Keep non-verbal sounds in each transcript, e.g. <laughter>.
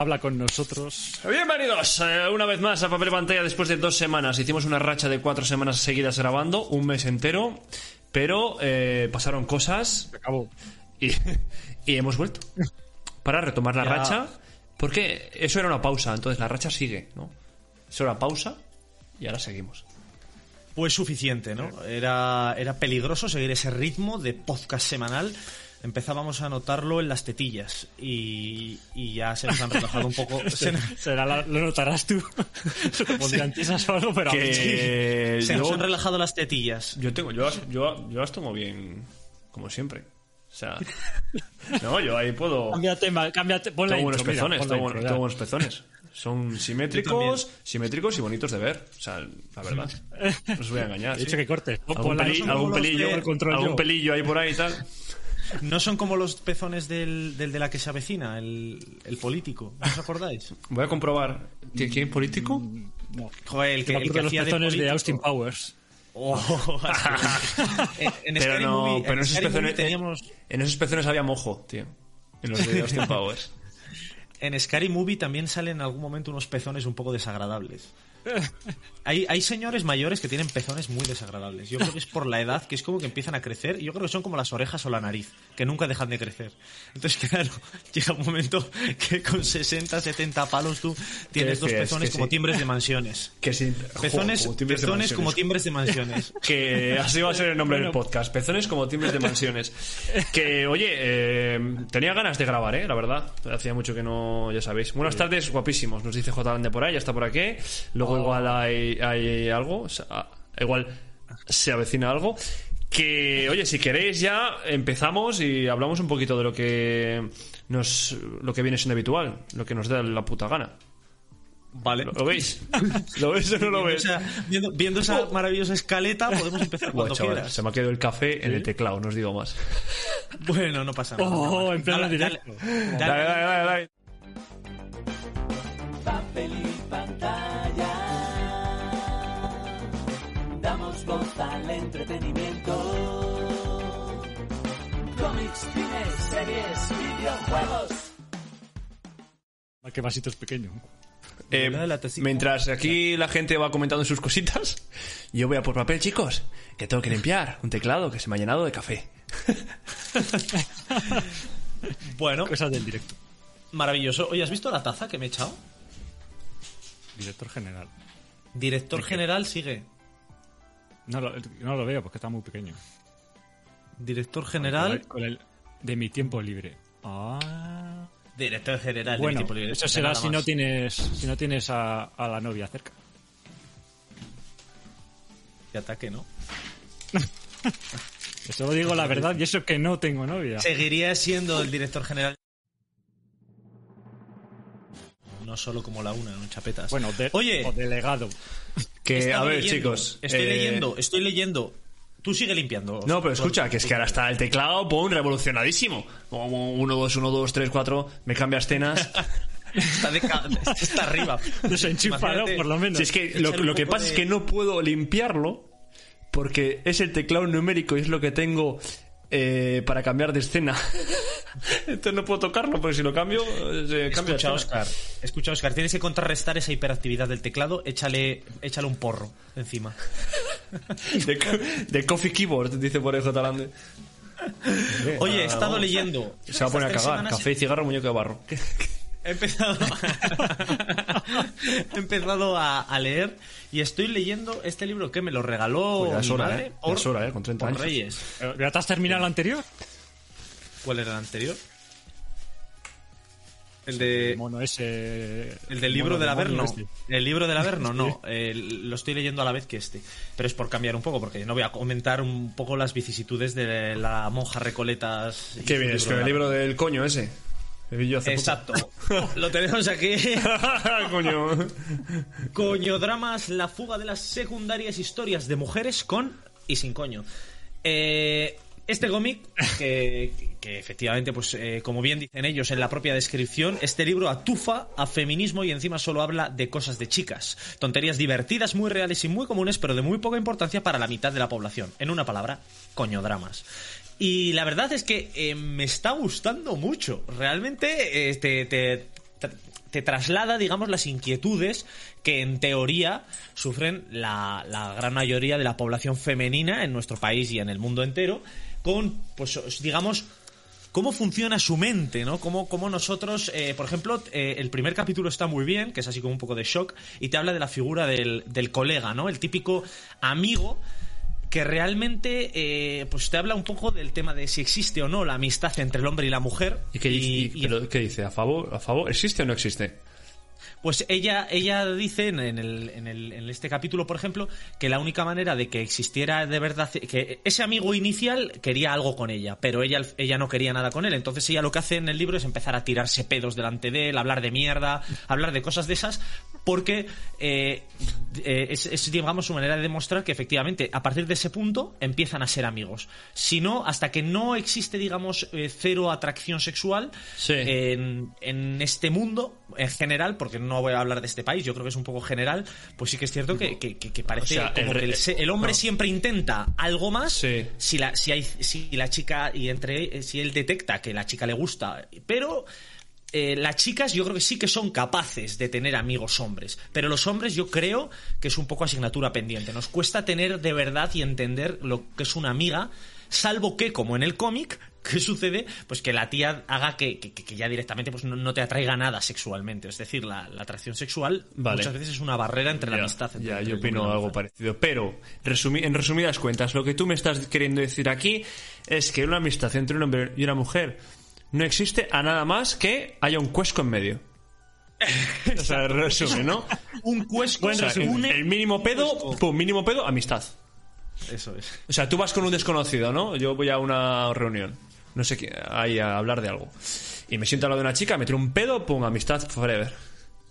habla con nosotros. Bienvenidos eh, una vez más a Papel Pantalla después de dos semanas. Hicimos una racha de cuatro semanas seguidas grabando, un mes entero, pero eh, pasaron cosas Acabó. y, <laughs> y hemos vuelto para retomar la Ya. racha, porque eso era una pausa, entonces la racha sigue, ¿no? Eso era pausa y ahora seguimos. Pues suficiente, ¿no? Era, era peligroso seguir ese ritmo de podcast semanal. Empezábamos a notarlo en las tetillas y, y ya se nos han relajado un poco. <laughs> se, Será la- lo notarás tú. <laughs> O algo, pero. Que se nos han relajado las tetillas. yo tengo, yo, las- yo, yo las tomo bien, como siempre. O sea, <laughs> no, yo ahí puedo. Cambia tema, cámbiate, pon la Tengo mira, pezones, tengo, intro, tengo ya. buenos pezones. Son simétricos, simétricos y bonitos de ver. O sea, la verdad. No os voy a engañar. He dicho sí. que cortes. Algún, peli- algún pelillo, de- algún pelillo ahí por ahí y tal. No son como los pezones del, del de la que se avecina, el, el político. ¿No os acordáis? Voy a comprobar. ¿Qui- ¿Quién político? No. Joder, el que, Me el acuerdo que de los hacía de pezones de político. Austin Powers. Oh, <laughs> en, en Pero Scary no, Movie- pero en esos Scary pezones, teníamos... en esos pezones había mojo, tío. En los de <laughs> Austin Powers. En Scary Movie también salen en algún momento unos pezones un poco desagradables. <laughs> Hay, hay señores mayores que tienen pezones muy desagradables. Yo creo que es por la edad, que es como que empiezan a crecer. Y yo creo que son como las orejas o la nariz, que nunca dejan de crecer. Entonces, <laughs> claro, llega un momento que con 60, 70 palos tú tienes dos pezones como timbres de mansiones. Que sí. Pezones, como timbres de pezones mansiones. como timbres de mansiones. <laughs> Que así va a ser el nombre del podcast. Pezones como timbres de mansiones. Que, oye, eh, tenía ganas de grabar, ¿eh? La verdad. Hacía mucho que no, ya sabéis. Buenas tardes, guapísimos. Nos dice J. Lande por ahí, ya está por aquí. Luego igual hay, hay algo. o sea, igual se avecina algo. Que, oye, si queréis ya empezamos y hablamos un poquito de lo que nos, lo que viene siendo habitual, lo que nos da la puta gana. Vale. ¿Lo, veis? <laughs> ¿Lo veis o no lo O veis? sea, viendo, viendo esa maravillosa escaleta, podemos empezar cuando chaval, quieras. se me ha quedado el café en el teclado, no os digo más. Bueno, no pasa nada. <laughs> Oh, en Dale, directo. dale, Dale, dale, dale, dale. Entretenimiento. Cómics, cines, series, videojuegos. Qué vasito es pequeño. Eh, mientras aquí la gente va comentando sus cositas, yo voy a por papel, chicos, que tengo que limpiar un teclado que se me ha llenado de café. <laughs> Bueno, Cosas del directo. maravilloso. Oye, ¿has visto la taza que me he echado? Director general. Director general sigue. No lo, no lo veo porque está muy pequeño. Director Con general. el- con el- de mi tiempo libre. Ah. Director general. de Bueno, mi tiempo libre. eso De será si no tienes si no tienes a, a la novia cerca. De ataque, ¿no? <laughs> Eso lo digo la verdad y eso que no tengo novia. Seguiría siendo el director general. No solo como la una, no chapetas. Bueno, de- Oye, o delegado. Que, a ver, leyendo, chicos. Estoy eh, leyendo, estoy leyendo. Tú sigue limpiando. No, pero escucha, que es que ahora está el teclado, pon, revolucionadísimo. Como 1, 2, 1, 2, 3, 4, me cambia escenas. <laughs> Está, de está arriba. Imagínate. por lo menos. Si es que lo, lo que pasa de- es que no puedo limpiarlo porque es el teclado numérico y es lo que tengo eh, para cambiar de escena. <laughs> Entonces no puedo tocarlo porque si lo cambio, eh, se cambia Escucha. Oscar. Escucha, Oscar. Tienes que contrarrestar esa hiperactividad del teclado. Échale, échale un porro encima. <laughs> De, co- de Coffee Keyboard, dice por ahí J. Lande. Oye, he estado leyendo. Se va a poner a cagar. Café y cigarro, muñeco de barro. <laughs> He empezado, <laughs> he empezado a, a leer y estoy leyendo este libro que me lo regaló Pues ya es mi hora, madre ¿eh? Ya por, es hora, ¿eh? Con 30 por años. Reyes. Eh, ¿Ya te has terminado el anterior? ¿Cuál era el anterior? El El de mono ese. el del libro del Averno. este. El libro del Averno, <laughs> no. eh, lo estoy leyendo a la vez que este. Pero es por cambiar un poco, porque no voy a comentar un poco las vicisitudes de la monja Recoletas. Qué bien, es que el libro del coño ese. Yo hace. Exacto. Lo tenemos aquí. <laughs> coño. Coño dramas, la fuga de las secundarias historias de mujeres con y sin coño. Eh, este cómic, que, que efectivamente, pues eh, como bien dicen ellos en la propia descripción, este libro atufa a feminismo y encima solo habla de cosas de chicas. Tonterías divertidas, muy reales y muy comunes, pero de muy poca importancia para la mitad de la población. En una palabra, coño dramas. Y la verdad es que eh, me está gustando mucho. Realmente eh, te, te- tra- te traslada, digamos, las inquietudes que en teoría sufren la, la gran mayoría de la población femenina en nuestro país y en el mundo entero, con, pues, digamos, cómo funciona su mente, ¿no? Cómo, cómo nosotros, eh, por ejemplo, eh, el primer capítulo está muy bien, que es así como un poco de shock, y te habla de la figura del, del colega, ¿no? El típico amigo que realmente eh, pues te habla un poco del tema de si existe o no la amistad entre el hombre y la mujer. ¿Y qué, dice- y- y- pero qué dice? ¿A favor? ¿A favor? ¿Existe o no existe? Pues ella, ella dice en, en el, en, el- en este capítulo, por ejemplo, que la única manera de que existiera de verdad, que ese amigo inicial quería algo con ella, pero ella, ella no quería nada con él. Entonces ella lo que hace en el libro es empezar a tirarse pedos delante de él, hablar de mierda, hablar de cosas de esas, porque eh, eh, es, es, digamos, su manera de demostrar que efectivamente a partir de ese punto empiezan a ser amigos. Si no, hasta que no existe, digamos, eh, cero atracción sexual Sí. en, en este mundo en general, porque no voy a hablar de este país, yo creo que es un poco general, pues sí que es cierto que, que- que- que parece O sea, como el que el, hombre no. siempre intenta algo más Sí. si la si hay si la chica y entre si él detecta que la chica le gusta, pero eh, las chicas yo creo que sí que son capaces de tener amigos hombres, pero los hombres yo creo que es un poco asignatura pendiente. Nos cuesta tener de verdad y entender lo que es una amiga, salvo que, como en el cómic, <laughs> ¿qué sucede? Pues que la tía haga que, que- que ya directamente pues no, no te atraiga nada sexualmente. Es decir, la, la atracción sexual Vale. muchas veces es una barrera entre la amistad. entre- Ya, entre yo opino algo parecido. Pero, resumi- en resumidas cuentas, lo que tú me estás queriendo decir aquí es que una amistad entre un hombre y una mujer no existe a nada más que haya un cuesco en medio. o sea, resumen, ¿no? Un cuesco O sea, se el, une. el mínimo pedo, pum, mínimo pedo, amistad. Eso es. O sea, tú vas con un desconocido, ¿no? Yo voy a una reunión, no sé qué, ahí a hablar de algo. Y me siento al lado de una chica, me tiro un pedo, pum, amistad forever.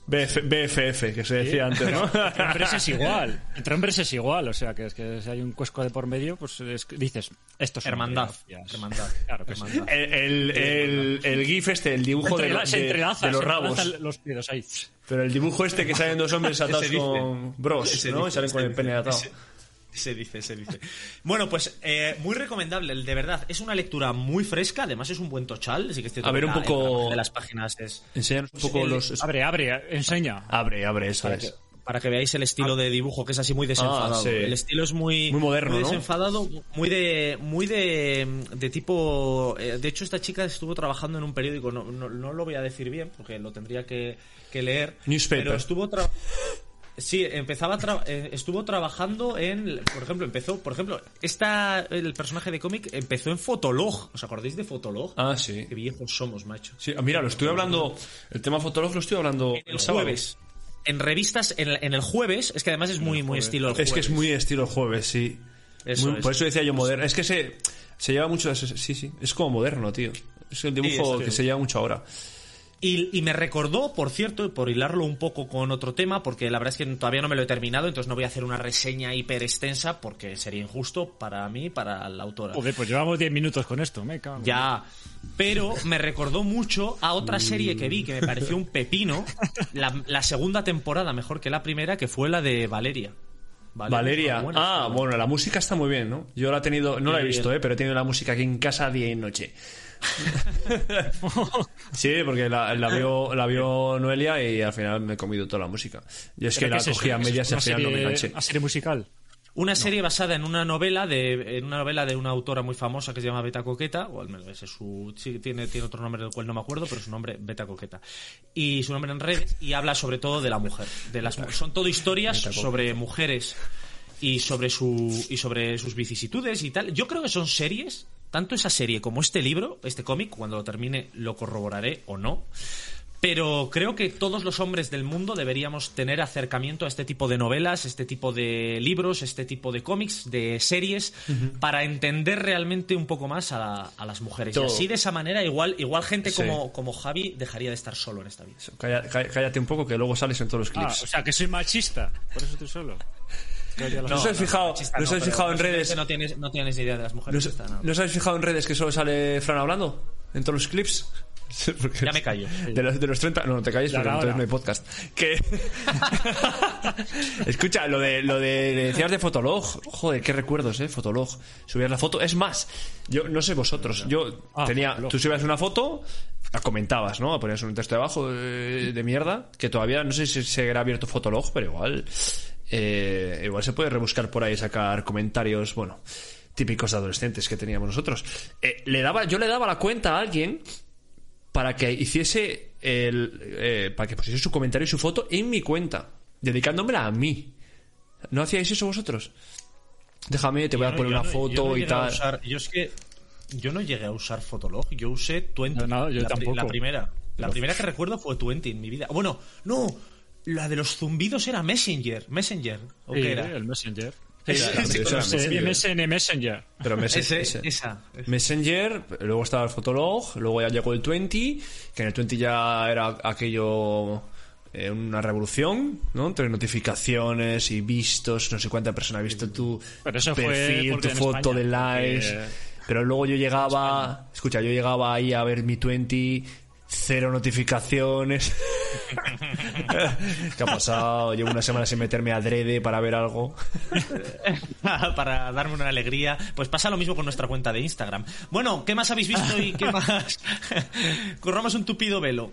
BF, BFF, que se decía antes, ¿no? <laughs> Entre hombres es igual. <laughs> Entre hombres es igual. O sea, que es que si hay un cuesco de por medio, pues es dices, esto es Hermandad. Hermandad. Hermandad. <laughs> Claro que sí. Hermandad. El, el, el, el gif este, el dibujo de, Entrela- se de- entrelaza, de los rabos. los dedos ahí. Pero el dibujo este que salen dos hombres atados con bros, ¿no? dice, y salen con el pene atado. ese- Se dice, se dice. Bueno, pues eh, muy recomendable, de verdad. Es una lectura muy fresca, además es un buen tochal. Así que estoy A ver, un poco- de las páginas es Enséñanos un poco el- los... Abre, abre, enseña. Abre, abre, eso para que, es. para que veáis el estilo de dibujo que es así muy desenfadado. Ah, sí. El estilo es muy Muy moderno, muy ¿no? desenfadado, muy de muy de, de tipo. eh, de hecho, esta chica estuvo trabajando en un periódico. No, no, no lo voy a decir bien porque lo tendría que, que leer. Newspaper. Pero estuvo tra- Sí, empezaba tra- eh, estuvo trabajando en, por ejemplo, empezó, por ejemplo, esta el personaje de cómic empezó en Fotolog. ¿Os acordáis de Fotolog? Ah, sí. Qué viejos somos, macho. Sí, ah, mira, lo estoy hablando... El tema fotolog lo estoy hablando El sábado. jueves. En revistas, en, en el jueves, es que además es muy, muy estilo el jueves. Es que es muy estilo jueves, sí. Eso Muy- es. Por eso decía yo moderno. Es que se, se lleva mucho... Sí, sí. Es como moderno, tío. Es el dibujo que se lleva mucho ahora. Y, y me recordó, por cierto, por hilarlo un poco con otro tema, porque la verdad es que todavía no me lo he terminado, entonces no voy a hacer una reseña hiper extensa porque sería injusto para mí y para la autora. Joder, pues llevamos 10 minutos con esto, me cago. Ya, pero me recordó mucho a otra serie que vi que me pareció un pepino, <laughs> la, la segunda temporada mejor que la primera, que fue la de Valeria. Valeria. ah, bueno, la música está muy bien, ¿no? Yo la he tenido, no la he visto, eh, pero he tenido la música aquí en casa día y noche. <laughs> sí, porque la, la vio, la vio Noelia y al final me he comido toda la música. Yo es que ¿Pero la es eso? cogí a ¿Es medias y al una final no me serie- enganché. ¿Una serie musical? Una serie basada en una novela de en una novela de una autora muy famosa que se llama Beta Coqueta, o al menos ese es su sí, tiene tiene otro nombre del cual no me acuerdo, pero su nombre Beta Coqueta. Y su nombre en redes y habla sobre todo de la mujer, de las son todo historias sobre mujeres y sobre su y sobre sus vicisitudes y tal. Yo creo que son series, tanto esa serie como este libro, este cómic, cuando lo termine lo corroboraré o no. Pero creo que todos los hombres del mundo deberíamos tener acercamiento a este tipo de novelas, este tipo de libros, este tipo de cómics, de series, para entender realmente un poco más a, a las mujeres. Todo. Y así de esa manera, igual, igual gente Sí. como, como Javi dejaría de estar solo en esta vida. Cállate un poco que luego sales en todos los Ah, clips. o sea, que soy machista. Por eso estoy solo. ¿No os habéis fijado, ¿no os no, habéis fijado en redes? No tienes, no tienes idea de las ¿No mujeres. os, que están, ¿no os habéis fijado en redes que solo sale Fran hablando? En todos los clips. <laughs> Porque Ya me callo. De los, de los 30. No, no te calles porque entonces no hay podcast. Que. <laughs> Escucha, lo de lo de, decías de Fotolog. Joder, qué recuerdos, eh. Fotolog. Subías la foto. Es más, yo no sé vosotros. Yo Ah, tenía. Fotolog. Tú subías una foto la comentabas, ¿no? Ponías un texto debajo de, de mierda, que todavía no sé si se ha abierto Fotolog, pero igual, eh, igual se puede rebuscar por ahí sacar comentarios, bueno, típicos de adolescentes que teníamos nosotros. Eh, le daba, yo le daba la cuenta a alguien para que hiciese el, eh, para que pusiese su comentario y su foto en mi cuenta, dedicándomela a mí. ¿No hacíais eso vosotros? Déjame, te voy a Yo poner una no- yo foto no y tal. usar- yo es que yo no llegué a usar Fotolog, yo usé Twenty. No, no, yo la, pri- tampoco. La primera. La primera que recuerdo fue Twenty en mi vida. Bueno, no, la de los zumbidos era Messenger. Messenger. ¿O Sí, qué era? el Messenger. Messenger. MSN Messenger. Pero Messen- ese- ese- esa. Messenger, luego estaba el Fotolog, luego ya llegó el 20, que en el 20 ya era aquello eh, una revolución, ¿no? Entre notificaciones y vistos, no sé cuánta persona ha visto tu Pero eso fue perfil, tu foto España, de likes. porque- Pero luego yo llegaba, escucha, yo llegaba ahí a ver mi 20, cero notificaciones. <laughs> ¿Qué ha pasado? Llevo una semana sin meterme adrede para ver algo. <laughs> para darme una alegría. Pues pasa lo mismo con nuestra cuenta de Instagram. Bueno, ¿qué más habéis visto y qué más? <laughs> Corramos un tupido velo.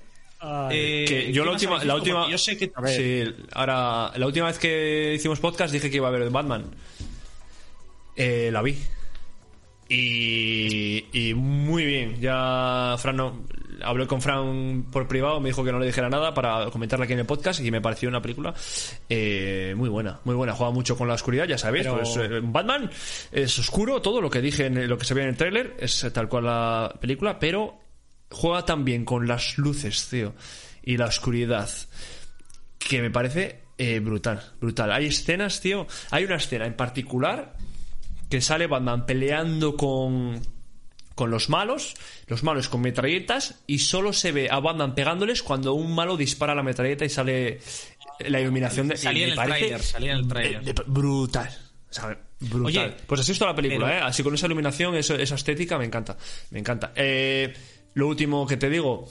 Eh, que yo ¿qué la última, la última, yo sé que sí, ahora la última vez que hicimos podcast dije que iba a ver Batman. Eh, la vi y, y muy bien. Ya Fran no, hablé con Fran por privado, me dijo que no le dijera nada para comentarla aquí en el podcast y me pareció una película eh, muy buena, muy buena. Juega mucho con la oscuridad, ya sabéis. Pero- Pues, eh, Batman es oscuro, todo lo que dije, en lo que se ve en el tráiler es tal cual la película, pero juega también con las luces, tío, y la oscuridad, que me parece eh, brutal, brutal. Hay escenas, tío, hay una escena en particular que sale Batman peleando con con los malos, los malos con metralletas y solo se ve a Batman pegándoles cuando un malo dispara la metralleta y sale la iluminación de Salía en el tráiler, salía en el tráiler. de- brutal. O sea, brutal. Oye, pues así es toda la película, pero- ¿eh? Así con esa iluminación, eso- esa estética, me encanta. Me encanta. Eh, lo último que te digo,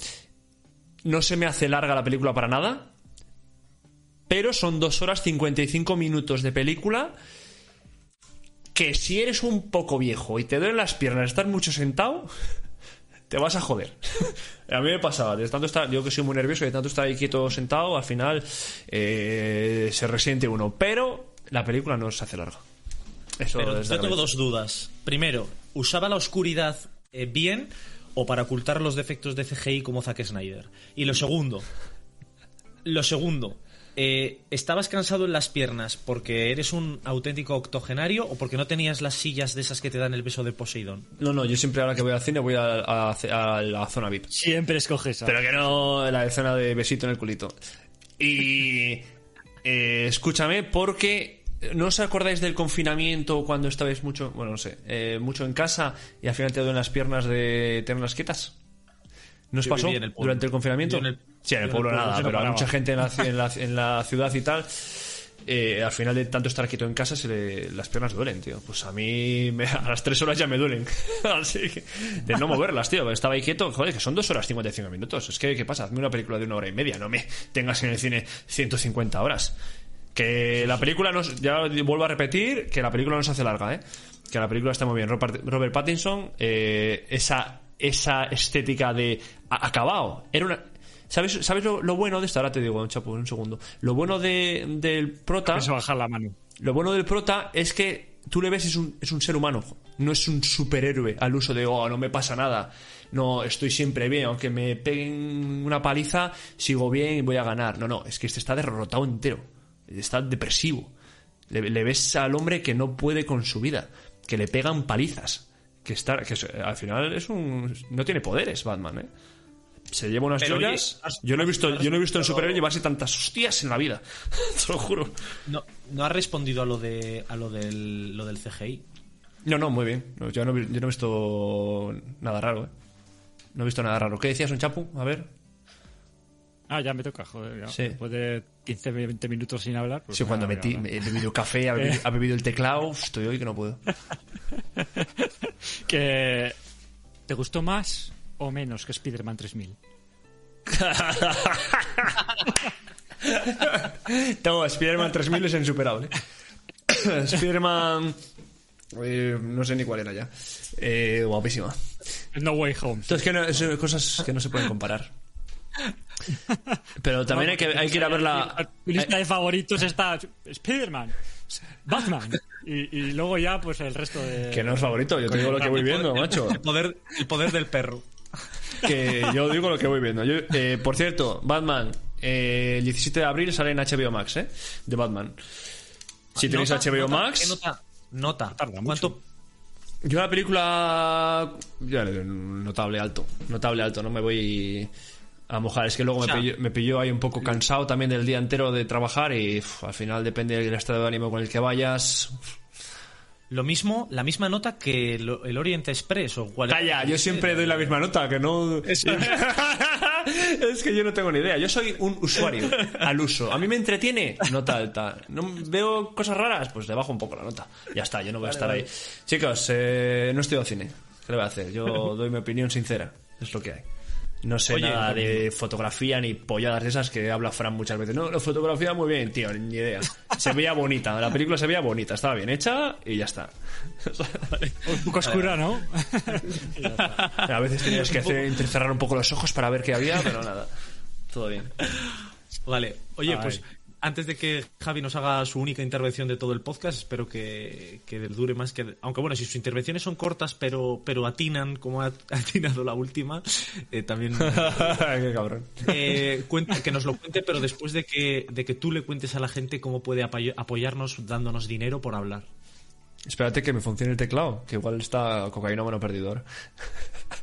no se me hace larga la película para nada, pero son dos horas 55 minutos de película que si eres un poco viejo y te duelen las piernas, estás mucho sentado, te vas a joder. <laughs> a mí me pasaba, de tanto estar, yo que soy muy nervioso, de tanto estar ahí quieto sentado, al final eh, se resiente uno. Pero la película no se hace larga. Eso Pero es yo tengo dos dudas. Primero, ¿usaba la oscuridad eh, bien o para ocultar los defectos de CGI como Zack Snyder? Y lo segundo, lo segundo, eh, ¿estabas cansado en las piernas porque eres un auténtico octogenario o porque no tenías las sillas de esas que te dan el beso de Poseidón? No, no, yo siempre ahora que voy al cine voy a, a- a la zona VIP. Siempre escoges esa. Pero que no la escena de besito en el culito. Y <laughs> eh, escúchame, porque ¿no os acordáis del confinamiento cuando estabais mucho, bueno, no sé, eh, mucho en casa y al final te duelen las piernas de tenerlas quietas? ¿No os Yo pasó el durante el confinamiento? Sí, en el yo en el pueblo nada, no pero a paraba. mucha gente en la, en la- <laughs> en la ciudad y tal. eh, al final de tanto estar quieto en casa se le- las piernas duelen, tío. Pues a mí me- a las tres horas ya me duelen. <laughs> Así que de no moverlas, tío. Estaba ahí quieto, joder, que son dos horas 55 minutos. Es que, ¿qué pasa? Hazme una película de una hora y media, no me tengas en el cine 150 horas. Que la película, no, es- ya vuelvo a repetir, que la película no se hace larga, ¿eh? Que la película está muy bien. Robert, Robert Pattinson, eh, esa, esa estética de acabado. Era una. ¿Sabes, ¿sabes lo, lo bueno de esto? Ahora te digo, chapo, un segundo. Lo bueno de, del prota. Eso bajar la mano. Lo bueno del prota es que tú le ves es un, es un ser humano, no es un superhéroe al uso de, oh, no me pasa nada, no, estoy siempre bien, aunque me peguen una paliza, sigo bien y voy a ganar. No, no, es que este está derrotado entero, está depresivo. Le, le ves al hombre que no puede con su vida, que le pegan palizas, que está, que al final es un, no tiene poderes Batman, ¿eh? Se lleva unas Pero, oye, joyas. has- yo no he visto, yo no he visto en superhéroe llevarse tantas hostias en la vida. <laughs> Te lo juro. No, no has respondido a lo de a lo del, lo del CGI. No, no, muy bien. No, yo, no, vi- yo no he visto nada raro, ¿eh? No he visto nada raro. ¿Qué decías, un chapu? A ver. Ah, ya me toca, joder. ya. Sí. Después de 15, 20 minutos sin hablar. pues Sí, venga, cuando metí, he bebido café, ha bebido, ha bebido el teclado, estoy hoy que no puedo. <laughs> Que... ¿Te gustó más o menos que Spider-Man 3000? <laughs> Tengo Spider-Man 3000 es insuperable. <coughs> Spider-Man... eh, no sé ni cuál era ya. Eh, guapísima. No Way Home. Entonces, que no- son cosas que no se pueden comparar. Pero también hay que, hay que ir a ver la... Tu lista de favoritos está Spider-Man, Batman y, y luego ya pues el resto de... Que no es favorito, yo te digo lo que voy viendo, macho. El poder, el poder del perro. Que yo digo lo que voy viendo. Yo, eh, por cierto, Batman, eh, el 17 de abril sale en HBO Max, ¿eh? De Batman. Si tenéis Nota, HBO nota, Max... ¿qué nota? Nota. Tarda mucho. ¿Cuánto? Yo la película... Ya notable alto. Notable alto, no me voy a mojar. Es que luego O sea- me, pilló, me pilló ahí un poco cansado también del día entero de trabajar y uf, al final depende del estado de ánimo con el que vayas. Lo mismo, la misma nota que el, el Orient Express o cual Calla, yo siempre doy la misma nota, que no... <laughs> es que yo no tengo ni idea. Yo soy un usuario al uso. A mí me entretiene, nota alta. ¿No veo cosas raras? Pues le bajo un poco la nota. Ya está, yo no voy a estar ahí. Chicos, eh, no estudio cine. ¿Qué le voy a hacer? Yo doy mi opinión sincera. Es lo que hay. No sé Oye, nada de fotografía ni polladas de esas que habla Fran muchas veces. No, la fotografía muy bien, tío, ni idea. Se veía bonita, la película se veía bonita, estaba bien hecha y ya está. <laughs> Un poco oscura, ¿no? A veces tenías que hacer, entrecerrar un poco los ojos para ver qué había, pero nada. Todo bien. Vale, oye, Ay. pues antes de que Javi nos haga su única intervención de todo el podcast, espero que, que dure más que... Aunque bueno, si sus intervenciones son cortas, pero, pero atinan, como ha <laughs> atinado la última, eh, también... <laughs> qué cabrón. eh, cuenta- que nos lo cuente, pero después de que, de que tú le cuentes a la gente cómo puede apoy- apoyarnos dándonos dinero por hablar. Espérate que me funcione el teclado, que igual está cocaína bueno perdidor. <laughs>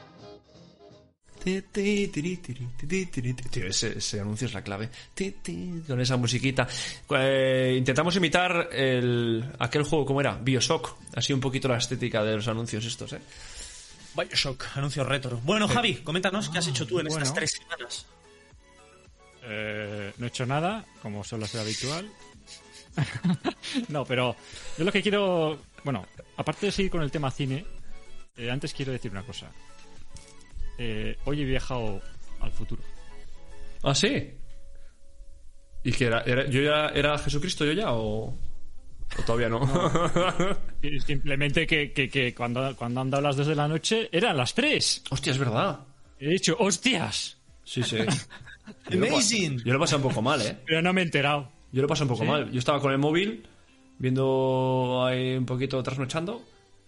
Tío, ese, ese anuncio es la clave. Con esa musiquita. Eh, intentamos imitar el, aquel juego, ¿cómo era? Bioshock. Así un poquito la estética de los anuncios estos, ¿eh? Bioshock, anuncio retro. Bueno, Javi, coméntanos qué has hecho tú en estas tres semanas. Eh, no he hecho nada, como suele ser habitual. <laughs> no, pero yo lo que quiero. Bueno, aparte de seguir con el tema cine, eh, antes quiero decir una cosa. Eh, hoy he viajado al futuro. ¿Ah, sí? ¿Y que era, era- yo ya era Jesucristo yo ya o, o todavía no? <laughs> Simplemente que, que- que cuando, cuando han dado las 2 de la noche eran las 3. Hostia, es verdad. He dicho, ¡hostias! Sí, sí. <laughs> Yo lo Amazing. Yo lo pasé un poco mal, ¿eh? Pero no me he enterado. Yo lo pasé un poco mal. Yo estaba con el móvil, viendo ahí un poquito trasnochando,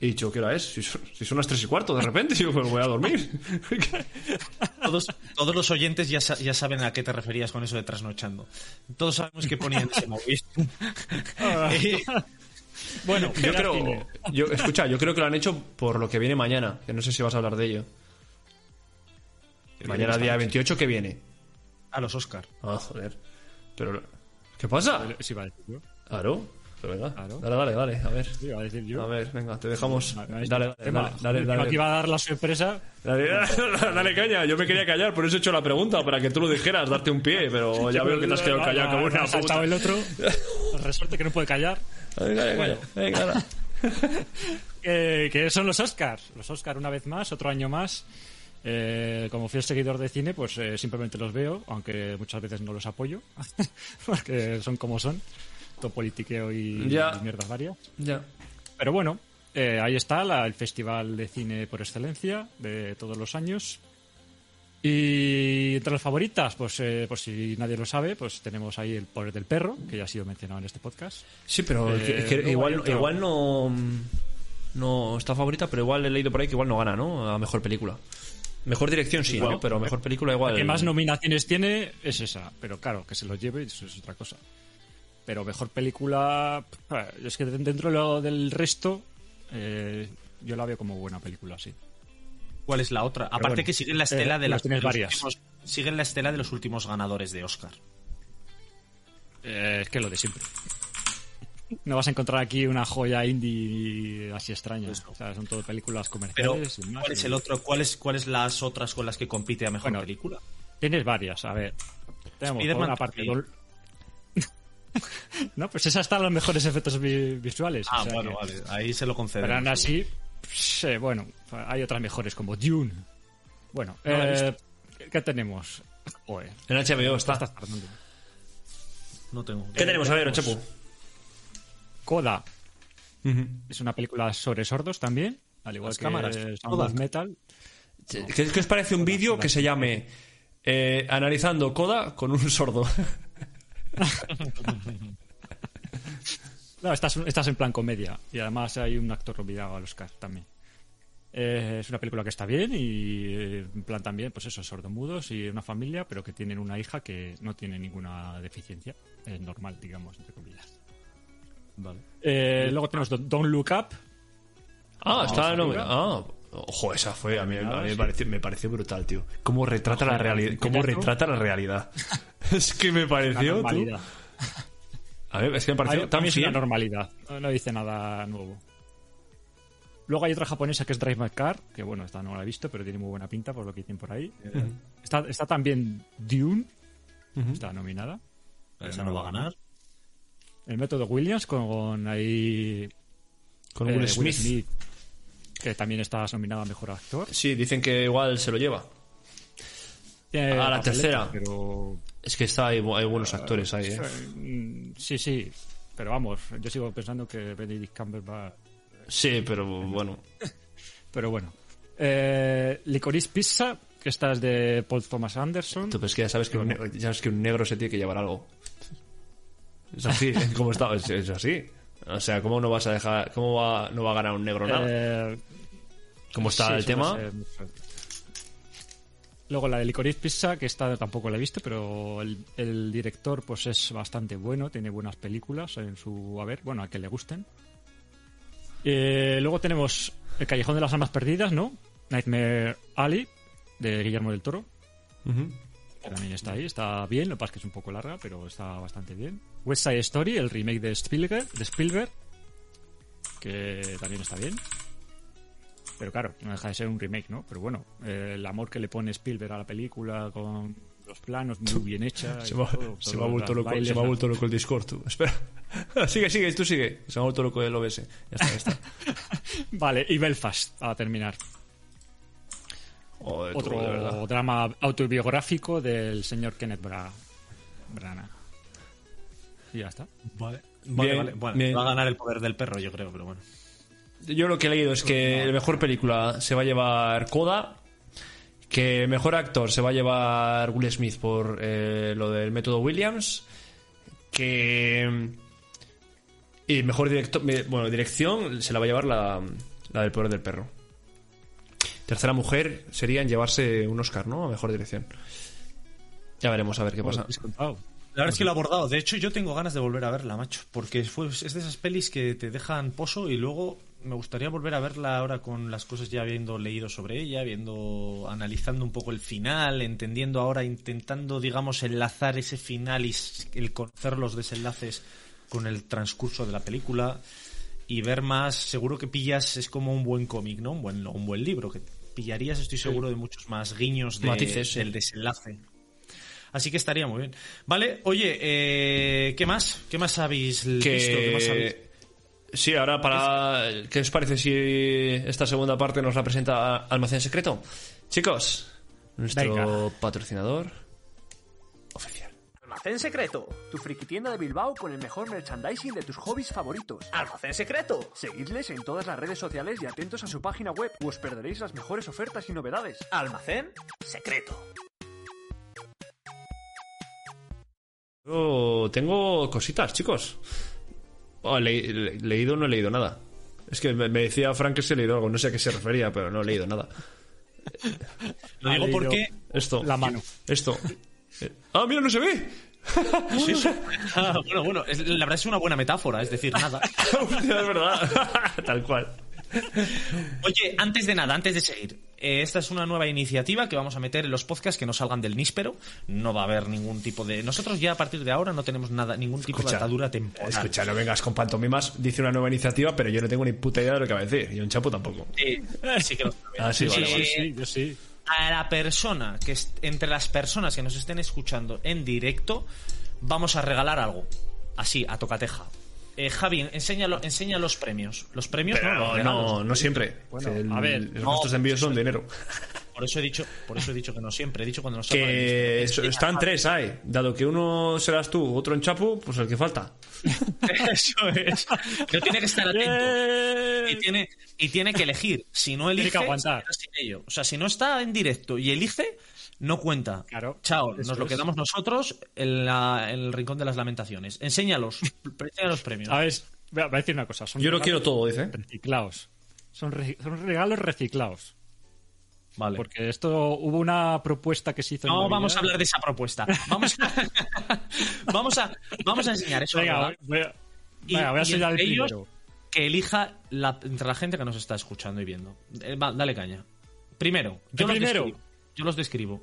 he dicho, ¿qué hora es? Si son, si son las tres y cuarto, de repente, yo pues voy a dormir. <laughs> Todos, todos los oyentes ya, sa- ya saben a qué te referías con eso de trasnochando. Todos sabemos que ponían ese móvil. <laughs> Eh, Bueno, yo creo, yo, escucha, yo creo que lo han hecho por lo que viene mañana, que no sé si vas a hablar de ello. Mañana día 28, ¿qué viene? a los Oscar. Ah, joder. Pero, ¿qué pasa? Sí, iba a decir yo. Claro, pero venga, Claro. dale, dale, dale, a ver. Sí, a decir yo. A ver, venga, te dejamos. Vale, Dale, ahí dale, dale, dale, dale. Aquí va a dar la sorpresa. Dale, dale caña, yo me quería callar, por eso he hecho la pregunta, para que tú lo dijeras, darte un pie, pero ya veo que te has quedado callado como una puta. el otro. <laughs> El resorte que no puede callar. Venga, venga. <laughs> Eh, que son los Oscars. Los Oscars una vez más, otro año más. Eh, como fiel seguidor de cine, pues eh, simplemente los veo, aunque muchas veces no los apoyo, <laughs> porque son como son, todo politiqueo y, Ya. y mierdas varias. Ya. Pero bueno, eh, ahí está la- el festival de cine por excelencia de todos los años. Y entre las favoritas, pues, eh, por si nadie lo sabe, pues tenemos ahí el poder del perro, que ya ha sido mencionado en este podcast. Sí, pero Eh, que- igual, otro. igual no. No está favorita, pero igual he leído por ahí que igual no gana, ¿no? A mejor película. Mejor dirección sí, ¿no? Pero mejor película igual. La que más nominaciones tiene es esa, pero claro, que se lo lleve, eso es otra cosa. Pero mejor película, es que dentro de lo- del resto, eh, yo la veo como buena película, sí. ¿Cuál es la otra? Aparte bueno, que siguen la estela eh, de, las las, tienes de los varias. últimos- siguen la estela de los últimos ganadores de Oscar. Eh, es que lo de siempre. No vas a encontrar aquí una joya indie así extraña. O sea, son todo películas Pero, comerciales. más. ¿cuál es el otro? ¿Cuáles ¿Cuáles las otras con las que compite a mejor Bueno, película? Tienes varias, a ver. Tenemos por una parte. Dol- <laughs> no, pues esas están los mejores efectos vi- visuales. Ah, o sea bueno, que- vale. Ahí se lo concedemos. Pero aún así, pues, eh, bueno, hay otras mejores como Dune. Bueno, No eh, ¿qué tenemos? Joder, En HBO está. tardando. No tengo. ¿Qué tenemos? A ver, Chapu. Coda es una película sobre sordos también, al igual Las que cámaras. Sound of Metal. ¿Qué, qué os parece un vídeo que se llame eh, Analizando Coda con un sordo? <laughs> No, estás, estás en plan comedia y además hay un actor nominado al Oscar también. Eh, es una película que está bien y eh, en plan también, pues eso, sordomudos y una familia, pero que tienen una hija que no tiene ninguna deficiencia. Es normal, digamos, entre comillas. Vale. Eh, luego tenemos Don't Look Up. Ah, está Vamos no, arriba. Ah, ojo, esa fue. A mí, a mí me, pareció, me pareció brutal, tío. Cómo retrata la realidad. Cómo retrata la realidad. <laughs> es que me pareció. tú. normalidad. A ver, es que me pareció mí es una normalidad. No, dice nada nuevo. Luego hay otra japonesa que es Drive My Car, que bueno, esta no la he visto, pero tiene muy buena pinta por lo que dicen por ahí. Está, está también Dune, está nominada. Esa no va a ganar. El método Williams con ahí Con eh, Will Smith. Que también está nominado a mejor actor. Sí, dicen que igual se lo lleva. Tiene A la tercera. Pero Es que está, hay, hay buenos actores ahí, ¿eh? Sí, sí, pero vamos, yo sigo pensando que Benedict Cumberbatch Sí, pero bueno. <laughs> Pero bueno. Eh, Licorice Pizza, que esta es de Paul Thomas Anderson. Tú, pues que ya sabes que, un negro, ya sabes que un negro se tiene que llevar algo. Es así, <laughs> ¿cómo está? Es, es así. O sea, ¿cómo no vas a dejar, cómo va, no va a ganar un negro nada? Eh, ¿Cómo está sí, el tema? Luego la de Licorice Pizza, que esta tampoco la he visto, pero el, el director pues es bastante bueno, tiene buenas películas en su haber, bueno, a que le gusten. Eh, luego tenemos El Callejón de las Almas Perdidas, ¿no? Nightmare Alley, de Guillermo del Toro. Que también está ahí, está bien, lo que pasa es que es un poco larga, pero está bastante bien. West Side Story, el remake de Spielberg, de Spielberg que también está bien. Pero claro, no deja de ser un remake, ¿no? Pero bueno, eh, el amor que le pone Spielberg a la película con los planos muy bien hecha. Se me, ha- todo, se todo, me ha vuelto loco, se me ha vuelto loco el Discord, tú. Espera. <laughs> sigue, sigue, tú sigue. Se me ha vuelto loco el OBS. Ya está, ya está. <laughs> Vale, y Belfast, a terminar. Joder, Otro drama autobiográfico del señor Kenneth Bra Branagh. Y ya está. Vale. Vale, Bien, vale. Bueno, bien. va a ganar el poder del perro, yo creo, pero bueno. Yo lo que he leído es que la mejor película se va a llevar Coda, que mejor actor se va a llevar Will Smith por eh, lo del método Williams, que y mejor director, bueno, dirección se la va a llevar la, la del poder del perro. Tercera mujer sería en llevarse un Oscar, ¿no? A mejor dirección. Ya veremos a ver qué pasa. La verdad es que lo he abordado. De hecho, yo tengo ganas de volver a verla, macho. Porque fue, es de esas pelis que te dejan pozo y luego me gustaría volver a verla ahora con las cosas ya habiendo leído sobre ella, viendo, analizando un poco el final, entendiendo ahora, intentando, digamos, enlazar ese final y el conocer los desenlaces con el transcurso de la película y ver más. Seguro que pillas, es como un buen cómic, ¿no? Un buen, un buen libro, que pillarías, estoy seguro, de muchos más guiños de- Matices, del desenlace. Así que estaría muy bien. Vale, oye, eh, ¿qué más? ¿Qué más habéis visto? ¿Qué más habéis- sí ahora para qué os parece si esta segunda parte nos la presenta Almacén Secreto chicos nuestro Venga. patrocinador oficial Almacén Secreto, tu friki tienda de Bilbao con el mejor merchandising de tus hobbies favoritos. ¡Almacén secreto! Seguidles en todas las redes sociales y atentos a su página web, o os perderéis las mejores ofertas y novedades. ¡Almacén secreto! Yo tengo cositas chicos Oh, le- le- leído no he leído nada. Es que me, me decía Frank que se leído algo no sé a qué se refería pero no he leído nada. <laughs> Lo digo porque... esto. La mano. esto. Eh, ah mira no se ve. <laughs> Sí, sí. Ah, bueno, bueno, es- la verdad es una buena metáfora, es decir, nada. <laughs> Es verdad. Tal cual. Oye, antes de nada, antes de seguir, esta es una nueva iniciativa que vamos a meter en los podcasts que no salgan del níspero. No va a haber ningún tipo de. Nosotros ya a partir de ahora no tenemos nada, ningún tipo Escucha, de atadura temporal. Escucha, no vengas con pantomimas. Dice una nueva iniciativa, pero yo no tengo ni puta idea de lo que va a decir. Y un chapo tampoco. Sí, sí que lo. Ah, sí, vale, sí, vale. sí. Sí, yo sí. a la persona que est- entre las personas que nos estén escuchando en directo vamos a regalar algo así, a tocateja. Eh, Javi, enseña los premios. Los premios no, Pero regalos. no, no siempre. Bueno, El- a ver, los no, gastos de envío son dinero. Por eso he dicho, por eso he dicho que no siempre. He dicho cuando nos Que están tres, hay. Dado que uno serás tú, otro en Chapu, pues el que falta. <laughs> Eso es. Pero tiene que estar atento. Y tiene, y tiene que elegir. Si no elige, que aguantar. se queda sin ello. O sea, si no está en directo y elige, no cuenta. Claro. Chao, nos lo es. quedamos nosotros en, la- en el rincón de las lamentaciones. Enséñalos, <laughs> enseña los premios. A ver, voy a decir una cosa. Son Yo lo regalos quiero todo, dice. Reciclados. Son, re- son regalos reciclados. Vale. Porque esto hubo una propuesta que se hizo. en No vamos a hablar de esa propuesta. Vamos a, <laughs> vamos a, vamos a enseñar eso. Venga, voy a, Y- venga, voy a enseñar el primero. que elija la, entre la gente que nos está escuchando y viendo. Eh, va, dale caña. Primero, yo los, primero. Describo, yo los describo.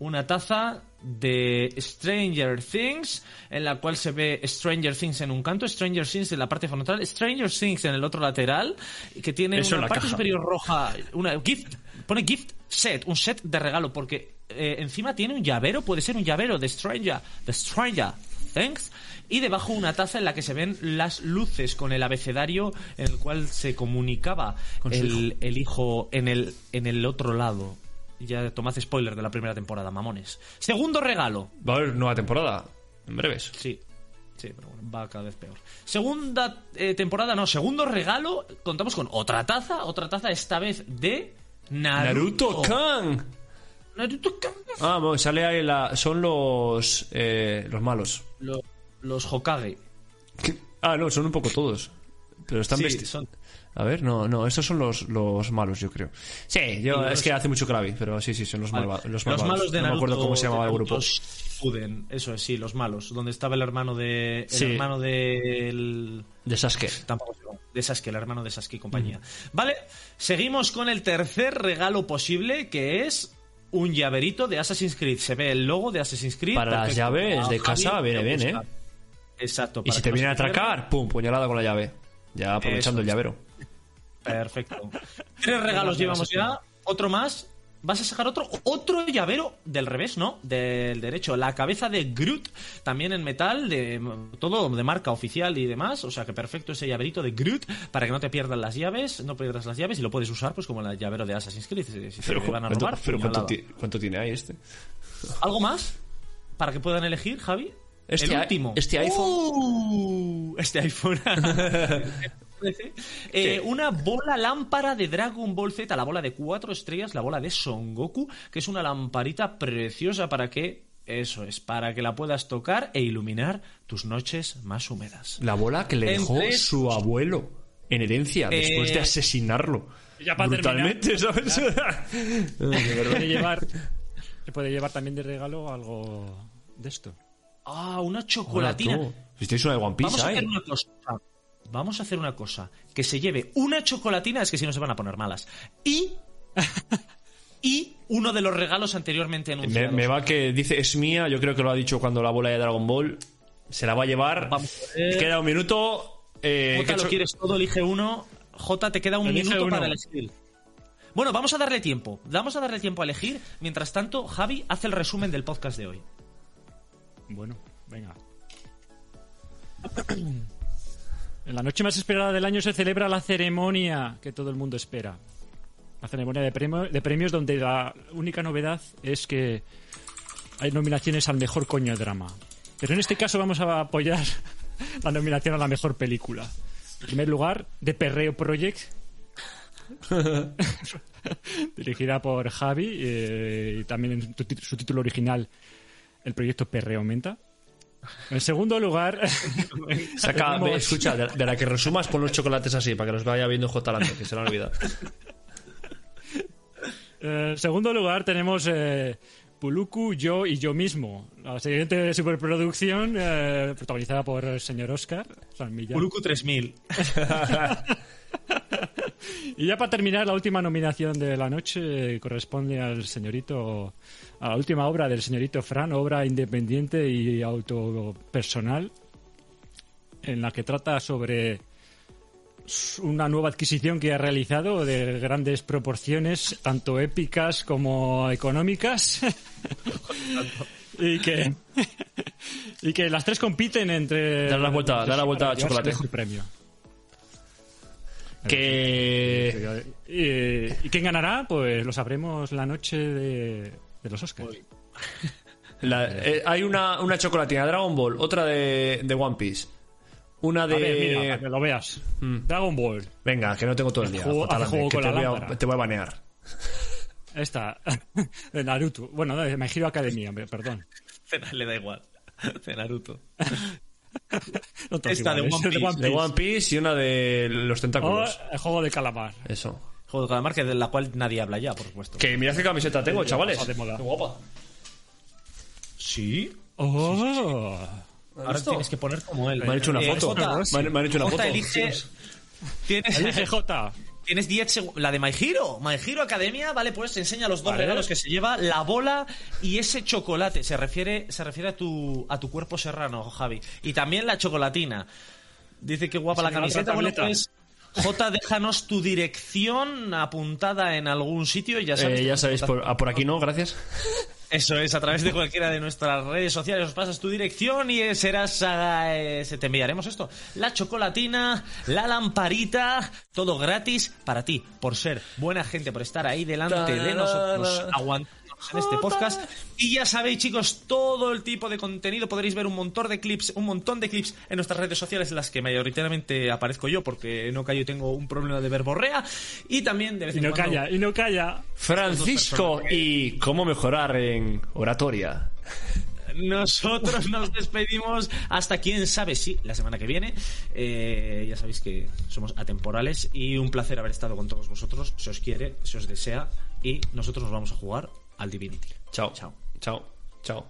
Una taza de Stranger Things, en la cual se ve Stranger Things en un canto, Stranger Things en la parte frontal, Stranger Things en el otro lateral, que tiene Eso una la parte caja. superior roja, una gift, pone gift set, un set de regalo, porque eh, encima tiene un llavero, puede ser un llavero de Stranger, de Stranger Things, y debajo una taza en la que se ven las luces con el abecedario en el cual se comunicaba el, el hijo en el, en el otro lado. Ya tomad spoiler de la primera temporada, mamones. Segundo regalo. Va a haber nueva temporada. En breves. Sí. Sí, pero bueno, va cada vez peor. Segunda eh, temporada, no, segundo regalo, contamos con otra taza, otra taza esta vez de Naruto. Naruto Kan. Naruto Kan. Ah, bueno, sale ahí la. Son los. eh, los malos. Lo- los Hokage. Ah, no, son un poco todos. Pero están Sí, vestidos. son- A ver, no, no, estos son los, los malos, yo creo. Sí, yo, Y los- es que hace mucho que la vi, pero sí, sí, son los, Vale. malva- los malos de no Naruto. me acuerdo cómo se llamaba el grupo. Shippuden, eso es, sí, los malos. Donde estaba el hermano de. El Sí. hermano del. De Sasuke. Tampoco. De Sasuke, el hermano de Sasuke y compañía. Vale, seguimos con el tercer regalo posible, que es un llaverito de Assassin's Creed. Se ve el logo de Assassin's Creed. Para las llaves Ah, de casa viene bien. ¿eh? Exacto. Y para si que te no vienen a atracar, pum, puñalada con la llave. Ya aprovechando Eso el llavero. Perfecto. <laughs> Tres regalos llevamos ya. Otro más. ¿Vas a sacar otro? Otro llavero del revés, ¿no? Del derecho. La cabeza de Groot, también en metal, de todo de marca oficial y demás. O sea que perfecto ese llaverito de Groot para que no te pierdan las llaves, no pierdas las llaves y lo puedes usar pues como el llavero de Assassin's Creed. Si, si Pero, te van a ¿cuánto, pero ¿cuánto, puñalada. ti- cuánto tiene ahí este? ¿Algo más? Para que puedan elegir, Javi. Este el último. este iPhone. Uh, este iPhone. <laughs> Eh, una bola lámpara de Dragon Ball Z, la bola de cuatro estrellas, la bola de Son Goku, que es una lamparita preciosa para que, eso es, para que la puedas tocar e iluminar tus noches más húmedas. La bola que le dejó Entre- su abuelo en herencia después Eh, de asesinarlo. ya para brutalmente, ¿sabes? Se <laughs> puede llevar, <laughs> se puede llevar también de regalo algo de esto. Ah, una Hola, chocolatina. Si tenéis una de One Piece, Vamos a ¿eh? hacer una cosa. Vamos a hacer una cosa. Que se lleve una chocolatina, es que si no se van a poner malas. Y. <laughs> y uno de los regalos anteriormente Me, anunciados. me va que dice es mía, yo creo que lo ha dicho cuando la bola de Dragon Ball se la va a llevar. Vamos a ver. Queda un minuto. Eh, Jota, ¿qué lo quieres todo, elige uno. Jota, te queda un Elige minuto uno. para elegir. Bueno, vamos a darle tiempo. Vamos a darle tiempo a elegir. Mientras tanto, Javi hace el resumen del podcast de hoy. Bueno, venga. <clears throat> En la noche más esperada del año se celebra la ceremonia que todo el mundo espera. La ceremonia de, premio- de premios donde la única novedad es que hay nominaciones al mejor coño drama. Pero en este caso vamos a apoyar <laughs> la nominación a la mejor película. En primer lugar, The Perreo Project. <laughs> <laughs> dirigida por Javi eh, y también en su título original, el proyecto Perreo Menta. En segundo lugar, Saca, ve, escucha, de, de la que resumas pon los chocolates así para que los vaya viendo J. Lando, que se lo han olvidado. <laughs> Eh, En segundo lugar tenemos eh, Puluku, yo y yo mismo. La siguiente superproducción eh, protagonizada por el señor Oscar San Millán. Uluku 3000. <laughs> Y ya para terminar, la última nominación de la noche corresponde al señorito, a la última obra del señorito Fran, obra independiente y autopersonal, en la que trata sobre una nueva adquisición que ha realizado de grandes proporciones, tanto épicas como económicas. <laughs> y que Y que las tres compiten entre. Dale la vuelta, dale la vuelta llevarse chocolate. el premio. Que. Y, y quién ganará? Pues lo sabremos la noche de, de los Oscars. la- eh, hay una, una chocolatina de Dragon Ball, otra de, de One Piece. Una de. A ver, mira, para que lo veas. Mm. Dragon Ball. Venga, que no tengo todo el día. Juego- Jota hace juego Lande, que con te, la voy a, te voy a banear. Esta. <laughs> De Naruto. Bueno, de My Hero Academia, perdón. Le da igual. De Naruto. <laughs> No Esta de iguales, One <laughs> Piece. De One Piece y una de los O tentáculos. el juego de calamar. Eso. Juego de calamar que de la cual nadie habla ya, por supuesto. Que mirad qué camiseta tengo, chavales. de moda. Qué guapa. ¿Sí? Oh. Ahora tienes que poner como él. Me han hecho una Eh, foto. Jota, Me han, me han hecho una foto. elige... Tienes, Elige J. tienes 10 segundos. La de My Hero. My Hero Academia, vale, pues enseña los dos Vale. regalos que se lleva, la bola y ese chocolate. Se refiere, se refiere a tu, a tu cuerpo serrano, Javi. Y también la chocolatina. Dice que guapa la camiseta. Bueno, pues. J, déjanos tu dirección apuntada en algún sitio. y Ya sabes, Eh, ya sabéis, por, ah, por aquí no, gracias. <laughs> Eso es, a través de cualquiera de nuestras redes sociales os pasas tu dirección y serás eh, te enviaremos esto. La chocolatina, la lamparita, todo gratis para ti, por ser buena gente, por estar ahí delante de nosotros, en este podcast. Y ya sabéis, chicos, todo el tipo de contenido podréis ver un montón de clips, un montón de clips en nuestras redes sociales en las que mayoritariamente aparezco yo porque no callo y tengo un problema de verborrea y también de vez Y no cuando calla, y no calla. Francisco y cómo mejorar en oratoria. Nosotros nos despedimos hasta quién sabe si la semana que viene. Eh, ya sabéis que somos atemporales y un placer haber estado con todos vosotros. Se os quiere, se os desea y nosotros nos vamos a jugar al Divinity. Chao. Chao. Chao. Chao.